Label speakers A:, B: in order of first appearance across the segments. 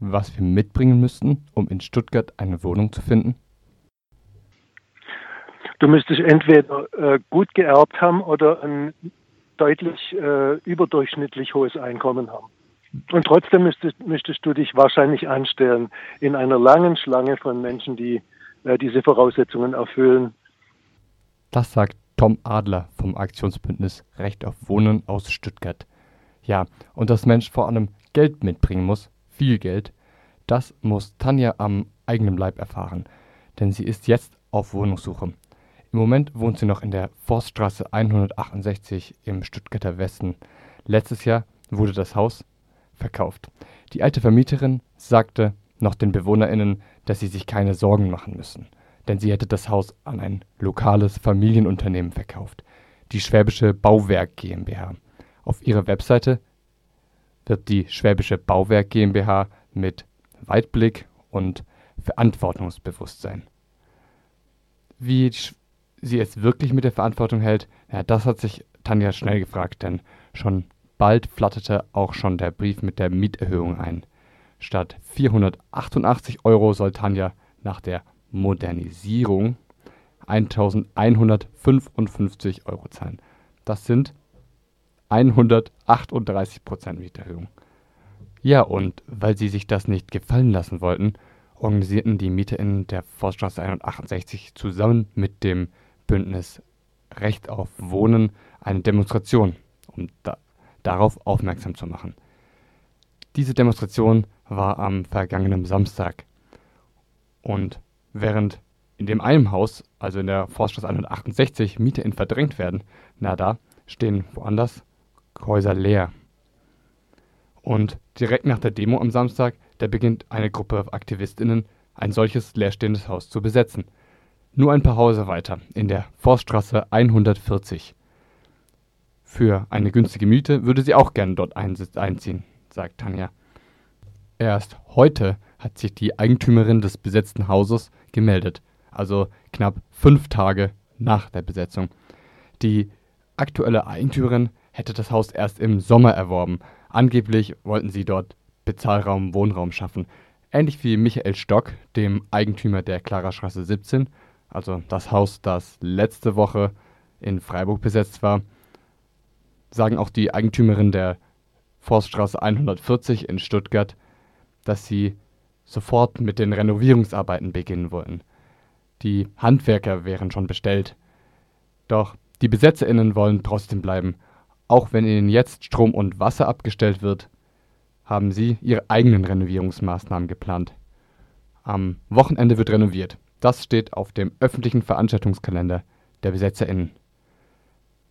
A: was wir mitbringen müssten, um in Stuttgart eine Wohnung zu finden?
B: Du müsstest entweder äh, gut geerbt haben oder ein deutlich äh, überdurchschnittlich hohes Einkommen haben. Und trotzdem müsstest, müsstest, du dich wahrscheinlich anstellen in einer langen Schlange von Menschen, die äh, diese Voraussetzungen erfüllen.
A: Das sagt Tom Adler vom Aktionsbündnis Recht auf Wohnen aus Stuttgart. Ja, und dass Mensch vor allem Geld mitbringen muss, viel Geld, das muss Tanja am eigenen Leib erfahren, denn sie ist jetzt auf Wohnungssuche. Im Moment wohnt sie noch in der Forststraße 168 im Stuttgarter Westen. Letztes Jahr wurde das Haus verkauft. Die alte Vermieterin sagte noch den BewohnerInnen, dass sie sich keine Sorgen machen müssen, denn sie hätte das Haus an ein lokales Familienunternehmen verkauft, die Schwäbische Bauwerk GmbH. Auf ihrer Webseite wird die Schwäbische Bauwerk GmbH mit Weitblick und Verantwortungsbewusstsein. Wie sie es wirklich mit der Verantwortung hält, ja, das hat sich Tanja schnell gefragt, denn schon bald flatterte auch schon der Brief mit der Mieterhöhung ein. Statt 488 Euro soll Tanja nach der Modernisierung 1155 Euro zahlen. Das sind 138 Prozent Mieterhöhung. Ja, und weil sie sich das nicht gefallen lassen wollten, organisierten die MieterInnen der Forststraße 168 zusammen mit dem Bündnis Recht auf Wohnen eine Demonstration, um da, darauf aufmerksam zu machen. Diese Demonstration war am vergangenen Samstag. Und während in dem einen Haus, also in der Forststraße 168, MieterInnen verdrängt werden, na da stehen woanders Häuser leer. Und direkt nach der Demo am Samstag, da beginnt eine Gruppe AktivistInnen, ein solches leerstehendes Haus zu besetzen. Nur ein paar Häuser weiter, in der Forststraße 140. Für eine günstige Miete würde sie auch gern dort einziehen, sagt Tanja. Erst heute hat sich die Eigentümerin des besetzten Hauses gemeldet, also knapp fünf Tage nach der Besetzung. Die aktuelle Eigentümerin hätte das Haus erst im Sommer erworben. Angeblich wollten sie dort Bezahlraum, Wohnraum schaffen. Ähnlich wie Michael Stock, dem Eigentümer der Klarastraße 17, also das Haus, das letzte Woche in Freiburg besetzt war, sagen auch die Eigentümerin der Forststraße 140 in Stuttgart, dass sie sofort mit den Renovierungsarbeiten beginnen wollten. Die Handwerker wären schon bestellt. Doch die BesetzerInnen wollen trotzdem bleiben. Auch wenn ihnen jetzt Strom und Wasser abgestellt wird, haben sie ihre eigenen Renovierungsmaßnahmen geplant. Am Wochenende wird renoviert. Das steht auf dem öffentlichen Veranstaltungskalender der BesetzerInnen.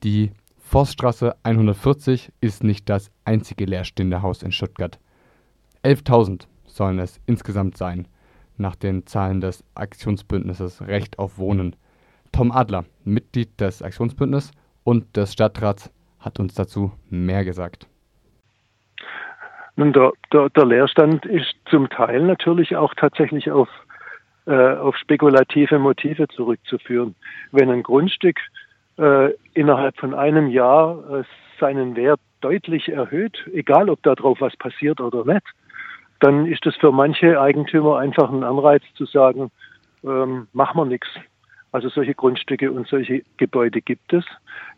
A: Die Forststraße 140 ist nicht das einzige leerstehende Haus in Stuttgart. 11.000 sollen es insgesamt sein, nach den Zahlen des Aktionsbündnisses Recht auf Wohnen. Tom Adler, Mitglied des Aktionsbündnisses und des Stadtrats, hat uns dazu mehr gesagt.
B: Nun, der, der, der Leerstand ist zum Teil natürlich auch tatsächlich auf, äh, auf spekulative Motive zurückzuführen. Wenn ein Grundstück äh, innerhalb von einem Jahr äh, seinen Wert deutlich erhöht, egal ob darauf was passiert oder nicht, dann ist es für manche Eigentümer einfach ein Anreiz zu sagen, ähm, machen wir nichts. Also solche Grundstücke und solche Gebäude gibt es,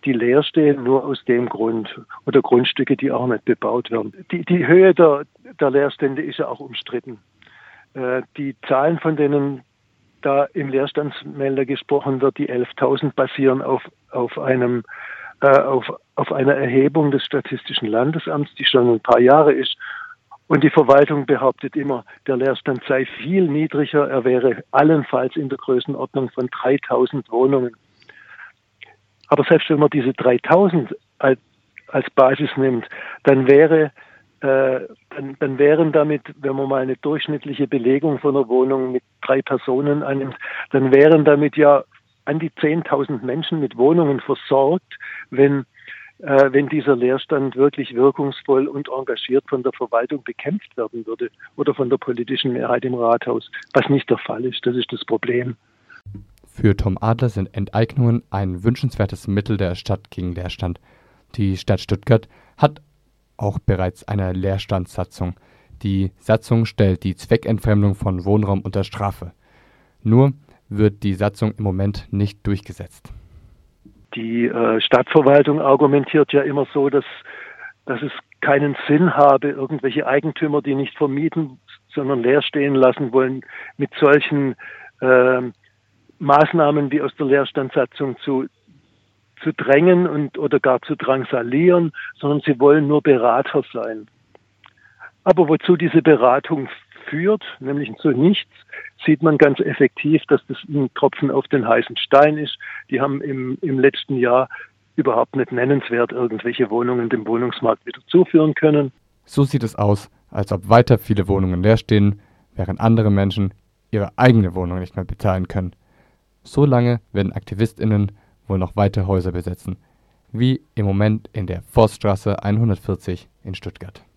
B: die leer stehen, nur aus dem Grund. Oder Grundstücke, die auch nicht bebaut werden. Die, die Höhe der, der Leerstände ist ja auch umstritten. Äh, die Zahlen, von denen da im Leerstandsmelder gesprochen wird, die 11.000 basieren auf, auf einem äh, auf, auf einer Erhebung des Statistischen Landesamts, die schon ein paar Jahre ist. Und die Verwaltung behauptet immer, der Leerstand sei viel niedriger, er wäre allenfalls in der Größenordnung von 3000 Wohnungen. Aber selbst wenn man diese 3000 als, als Basis nimmt, dann wäre äh, dann, dann wären damit, wenn man mal eine durchschnittliche Belegung von einer Wohnung mit drei Personen annimmt, dann wären damit ja an die 10.000 Menschen mit Wohnungen versorgt, wenn äh, wenn dieser Leerstand wirklich wirkungsvoll und engagiert von der Verwaltung bekämpft werden würde oder von der politischen Mehrheit im Rathaus, was nicht der Fall ist. Das ist das Problem.
A: Für Tom Adler sind Enteignungen ein wünschenswertes Mittel der Stadt gegen Leerstand. Die Stadt Stuttgart hat auch bereits eine Leerstandssatzung, Die Satzung stellt die Zweckentfremdung von Wohnraum unter Strafe. Nur wird die Satzung im Moment nicht durchgesetzt.
B: Die äh, Stadtverwaltung argumentiert ja immer so, dass, dass es keinen Sinn habe, irgendwelche Eigentümer, die nicht vermieten, sondern leer stehen lassen wollen, mit solchen äh, Maßnahmen wie aus der Leerstandssatzung zu, zu drängen und oder gar zu drangsalieren, sondern sie wollen nur Berater sein. Aber wozu diese Beratung führt, nämlich zu nichts, sieht man ganz effektiv, dass das ein Tropfen auf den heißen Stein ist. Die haben im, im letzten Jahr überhaupt nicht nennenswert irgendwelche Wohnungen dem Wohnungsmarkt wieder zuführen können.
A: So sieht es aus, als ob weiter viele Wohnungen leer stehen, während andere Menschen ihre eigene Wohnung nicht mehr bezahlen können. So lange werden AktivistInnen wohl noch weiter Häuser besetzen, wie im Moment in der Forststraße 140 in Stuttgart.